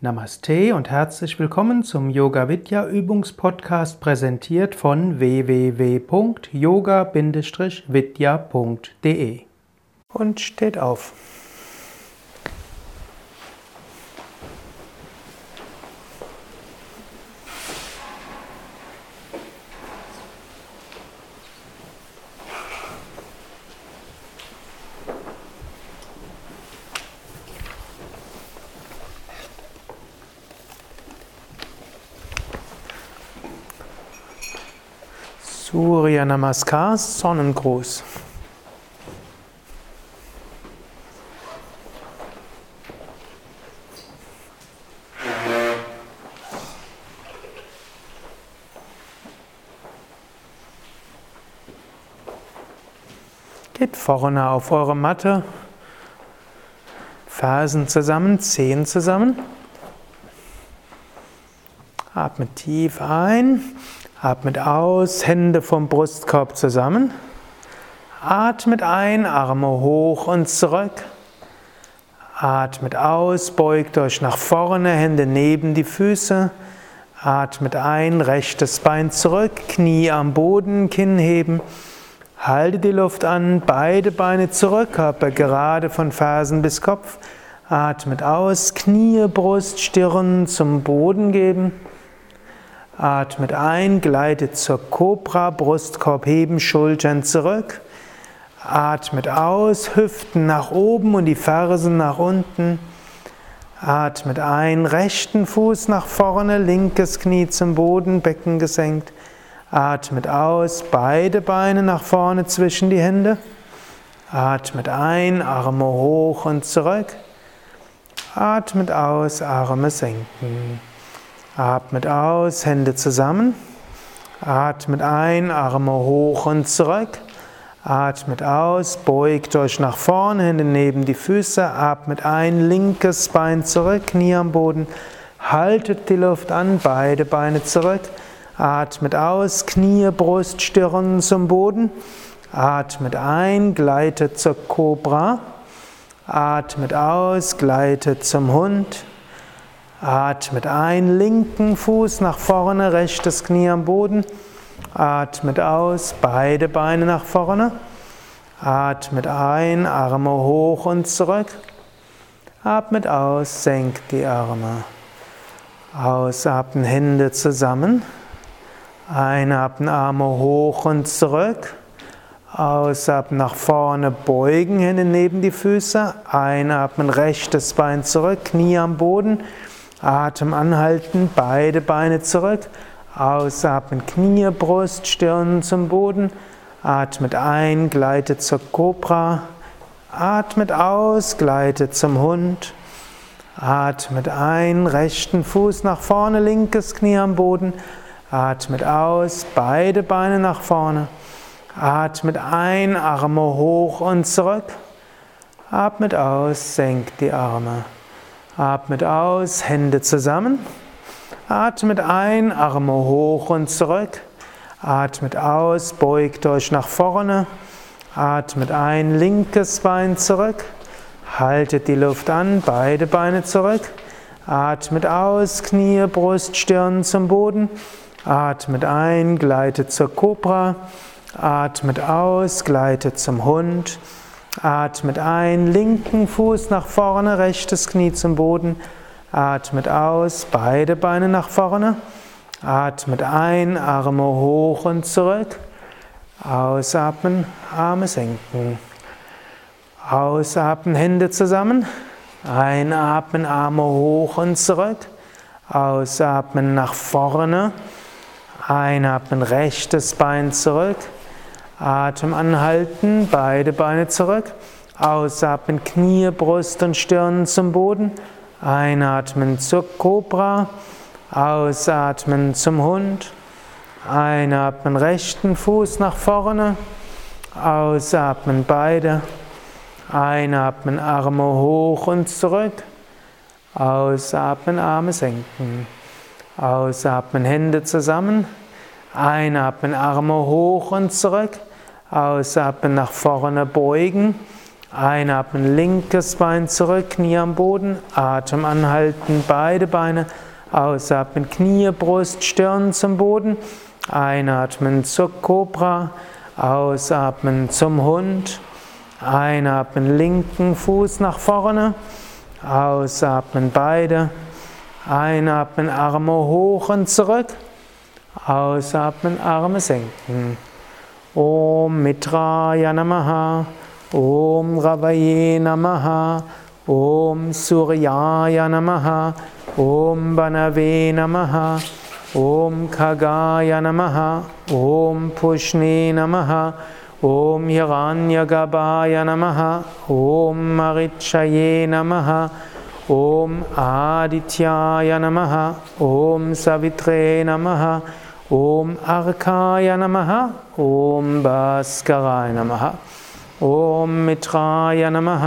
Namaste und herzlich willkommen zum Yoga Vidya Übungspodcast präsentiert von www.yoga-vidya.de und steht auf. Surya Namaskar, Sonnengruß. Geht vorne auf eure Matte, Fersen zusammen, Zehen zusammen. Atmet tief ein. Atmet aus, Hände vom Brustkorb zusammen. Atmet ein, Arme hoch und zurück. Atmet aus, beugt euch nach vorne, Hände neben die Füße. Atmet ein, rechtes Bein zurück, Knie am Boden, Kinn heben. Halte die Luft an, beide Beine zurück, Körper gerade von Fersen bis Kopf. Atmet aus, Knie, Brust, Stirn zum Boden geben. Atmet ein, gleitet zur Cobra, Brustkorb heben, Schultern zurück. Atmet aus, Hüften nach oben und die Fersen nach unten. Atmet ein, rechten Fuß nach vorne, linkes Knie zum Boden, Becken gesenkt. Atmet aus, beide Beine nach vorne zwischen die Hände. Atmet ein, Arme hoch und zurück. Atmet aus, Arme senken. Atmet aus, Hände zusammen. Atmet ein, Arme hoch und zurück. Atmet aus, beugt euch nach vorne, Hände neben die Füße. Atmet ein, linkes Bein zurück, Knie am Boden. Haltet die Luft an, beide Beine zurück. Atmet aus, Knie, Brust, Stirn zum Boden. Atmet ein, gleitet zur Cobra. Atmet aus, gleitet zum Hund. Atmet ein, linken Fuß nach vorne, rechtes Knie am Boden. Atmet aus, beide Beine nach vorne. Atmet ein, Arme hoch und zurück. Atmet aus, senkt die Arme. Ausatmen, Hände zusammen. Einatmen, Arme hoch und zurück. Ausatmen, nach vorne beugen, Hände neben die Füße. Einatmen, rechtes Bein zurück, Knie am Boden. Atem anhalten, beide Beine zurück. Ausatmen, Knie, Brust, Stirn zum Boden. Atmet ein, gleitet zur Cobra. Atmet aus, gleitet zum Hund. Atmet ein, rechten Fuß nach vorne, linkes Knie am Boden. Atmet aus, beide Beine nach vorne. Atmet ein, Arme hoch und zurück. Atmet aus, senkt die Arme. Atmet aus, Hände zusammen. Atmet ein, Arme hoch und zurück. Atmet aus, beugt euch nach vorne. Atmet ein, linkes Bein zurück. Haltet die Luft an, beide Beine zurück. Atmet aus, Knie, Brust, Stirn zum Boden. Atmet ein, gleitet zur Cobra. Atmet aus, gleitet zum Hund. Atmet ein, linken Fuß nach vorne, rechtes Knie zum Boden. Atmet aus, beide Beine nach vorne. Atmet ein, Arme hoch und zurück. Ausatmen, Arme senken. Ausatmen, Hände zusammen. Einatmen, Arme hoch und zurück. Ausatmen nach vorne. Einatmen, rechtes Bein zurück. Atem anhalten, beide Beine zurück. Ausatmen, Knie, Brust und Stirn zum Boden. Einatmen zur Cobra. Ausatmen zum Hund. Einatmen, rechten Fuß nach vorne. Ausatmen, beide. Einatmen, Arme hoch und zurück. Ausatmen, Arme senken. Ausatmen, Hände zusammen. Einatmen, Arme hoch und zurück. Ausatmen nach vorne beugen. Einatmen, linkes Bein zurück, Knie am Boden, Atem anhalten, beide Beine. Ausatmen, Knie, Brust, Stirn zum Boden. Einatmen zur Cobra, ausatmen zum Hund. Einatmen, linken Fuß nach vorne. Ausatmen, beide. Einatmen, Arme hoch und zurück. Ausatmen, Arme senken. ॐ मित्राय नमः ॐ रवये नमः ॐ सूर्याय नमः ॐ बनवे नमः ॐ खगाय नमः ॐ पुष्णे नमः ॐ यगान्यगभाय नमः ॐ महिक्षये नमः ॐ आदित्याय नमः ॐ सवित्रे नमः ॐ अर्काय नमः ॐ भास्कराय नमः ॐ मित्राय नमः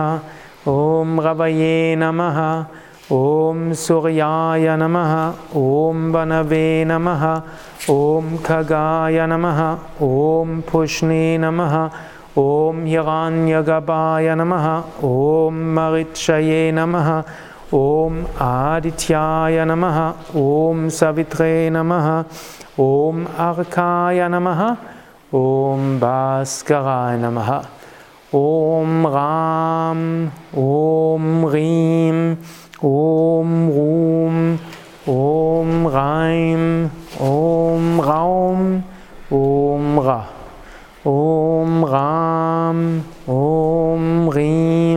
ॐ रवये नमः ॐ सूर्याय नमः ॐ वनवे नमः ॐ खगाय नमः ॐ पुष्णे नमः ॐ यगान्यगपाय नमः ॐ मरिक्षये नमः Om Adityaya Namaha. Om Savitre Namaha. Om Arkaya Namaha. Om Bhaskaraya Namaha. Om Ram. Om Rim. Om Rum. Om Reim. Om Raum. Om Ra. Om Ram. Om Rim.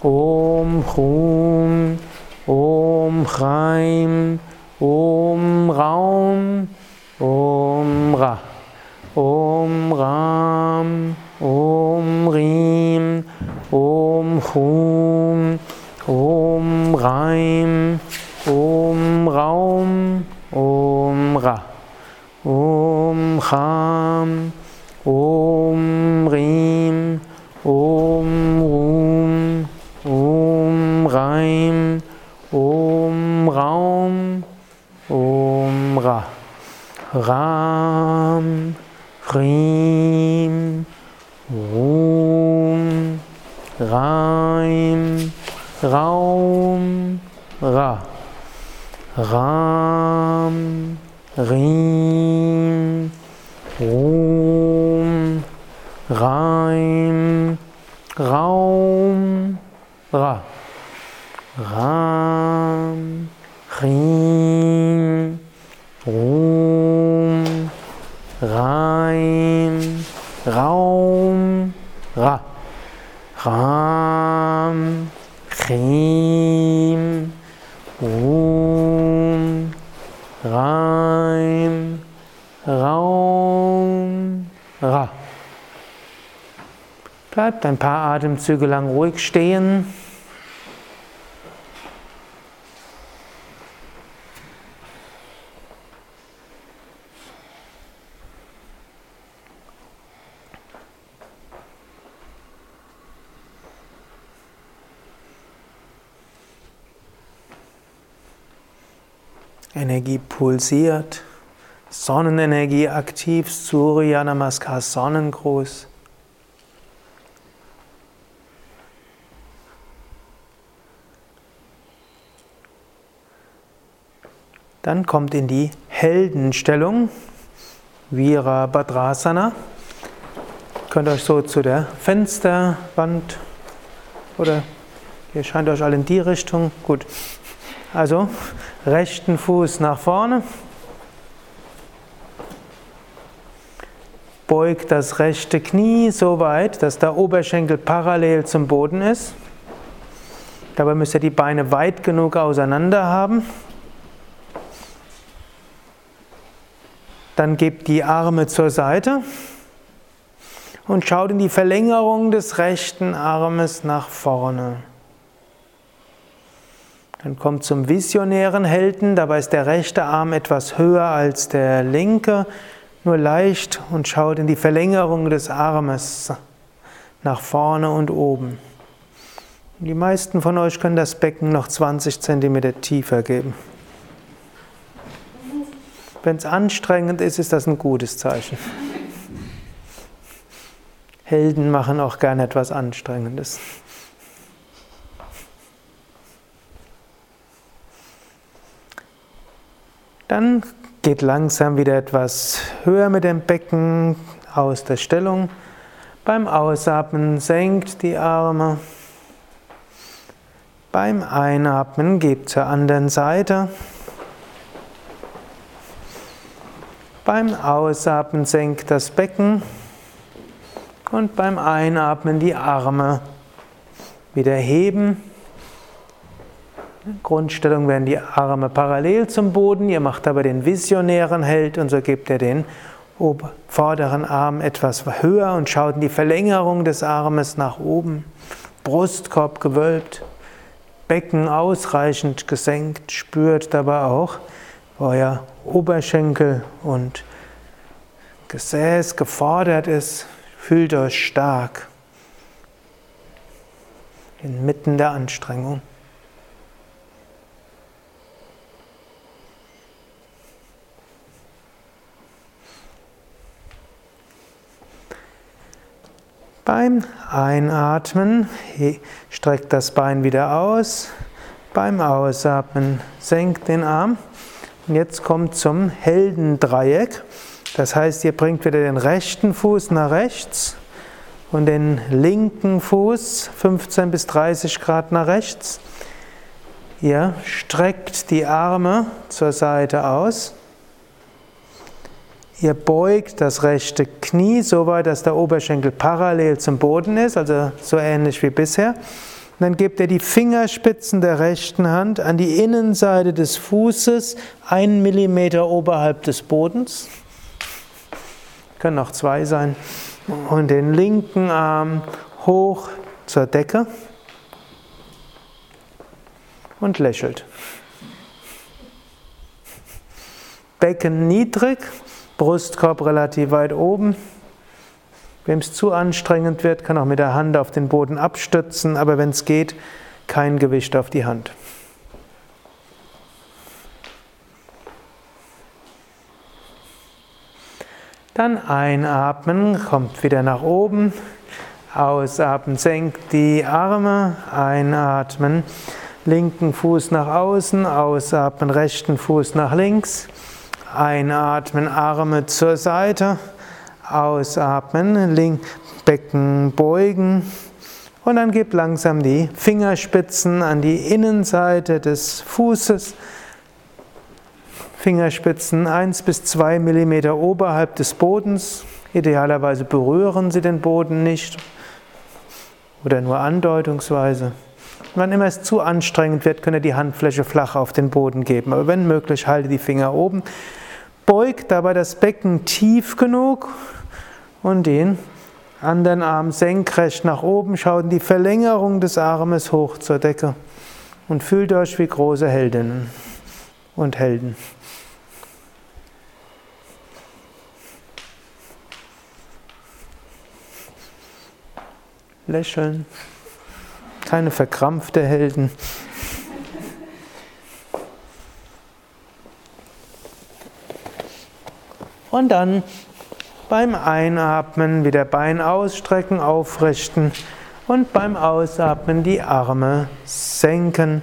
Om Chum. Om Chaim. Om Raum. Om Ra. Om Ram. Om Rim. Om Chum. Om Reim. Om Raum. Om Ra. Om Cham. Om Ram. Rim. Rum. Reim. Raum. Ra. Ram. Rim. Rum. Reim. Raum. Ra. Ram. Rim. Rum. Ram. Chim. Rum. Reim. Raum. Ra. Bleibt ein paar Atemzüge lang ruhig stehen. Energie pulsiert, Sonnenenergie aktiv, Surya Namaskar, Sonnengruß. Dann kommt in die Heldenstellung, Virabhadrasana. Könnt euch so zu der Fensterwand oder ihr scheint euch alle in die Richtung. Gut. Also rechten Fuß nach vorne. Beugt das rechte Knie so weit, dass der Oberschenkel parallel zum Boden ist. Dabei müsst ihr die Beine weit genug auseinander haben. Dann gebt die Arme zur Seite und schaut in die Verlängerung des rechten Armes nach vorne. Dann kommt zum visionären Helden, dabei ist der rechte Arm etwas höher als der linke, nur leicht und schaut in die Verlängerung des Armes nach vorne und oben. Die meisten von euch können das Becken noch 20 cm tiefer geben. Wenn es anstrengend ist, ist das ein gutes Zeichen. Helden machen auch gerne etwas Anstrengendes. Dann geht langsam wieder etwas höher mit dem Becken aus der Stellung. Beim Ausatmen senkt die Arme. Beim Einatmen geht zur anderen Seite. Beim Ausatmen senkt das Becken und beim Einatmen die Arme wieder heben. Grundstellung werden die Arme parallel zum Boden, ihr macht aber den visionären Held und so gebt ihr den vorderen Arm etwas höher und schaut in die Verlängerung des Armes nach oben. Brustkorb gewölbt, Becken ausreichend gesenkt, spürt dabei auch, euer Oberschenkel und Gesäß gefordert ist, fühlt euch stark inmitten der Anstrengung. Beim Einatmen streckt das Bein wieder aus. Beim Ausatmen senkt den Arm. Und jetzt kommt zum Heldendreieck. Das heißt, ihr bringt wieder den rechten Fuß nach rechts und den linken Fuß 15 bis 30 Grad nach rechts. Ihr streckt die Arme zur Seite aus. Ihr beugt das rechte Knie so weit, dass der Oberschenkel parallel zum Boden ist, also so ähnlich wie bisher. Und dann gebt ihr die Fingerspitzen der rechten Hand an die Innenseite des Fußes, einen Millimeter oberhalb des Bodens. Können auch zwei sein. Und den linken Arm hoch zur Decke und lächelt. Becken niedrig, Brustkorb relativ weit oben. Wem es zu anstrengend wird, kann auch mit der Hand auf den Boden abstützen, aber wenn es geht, kein Gewicht auf die Hand. Dann einatmen, kommt wieder nach oben. Ausatmen, senkt die Arme. Einatmen, linken Fuß nach außen. Ausatmen, rechten Fuß nach links. Einatmen, Arme zur Seite. Ausatmen, Link, Becken beugen und dann gib langsam die Fingerspitzen an die Innenseite des Fußes. Fingerspitzen 1 bis 2 mm oberhalb des Bodens. Idealerweise berühren Sie den Boden nicht oder nur andeutungsweise. Wann immer es zu anstrengend wird, könnt ihr die Handfläche flach auf den Boden geben. Aber wenn möglich, halte die Finger oben. Beugt dabei das Becken tief genug und den anderen Arm senkrecht nach oben, schaut in die Verlängerung des Armes hoch zur Decke und fühlt euch wie große Heldinnen und Helden. Lächeln, keine verkrampfte Helden. Und dann beim Einatmen wieder Bein ausstrecken, aufrichten und beim Ausatmen die Arme senken.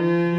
Thank you.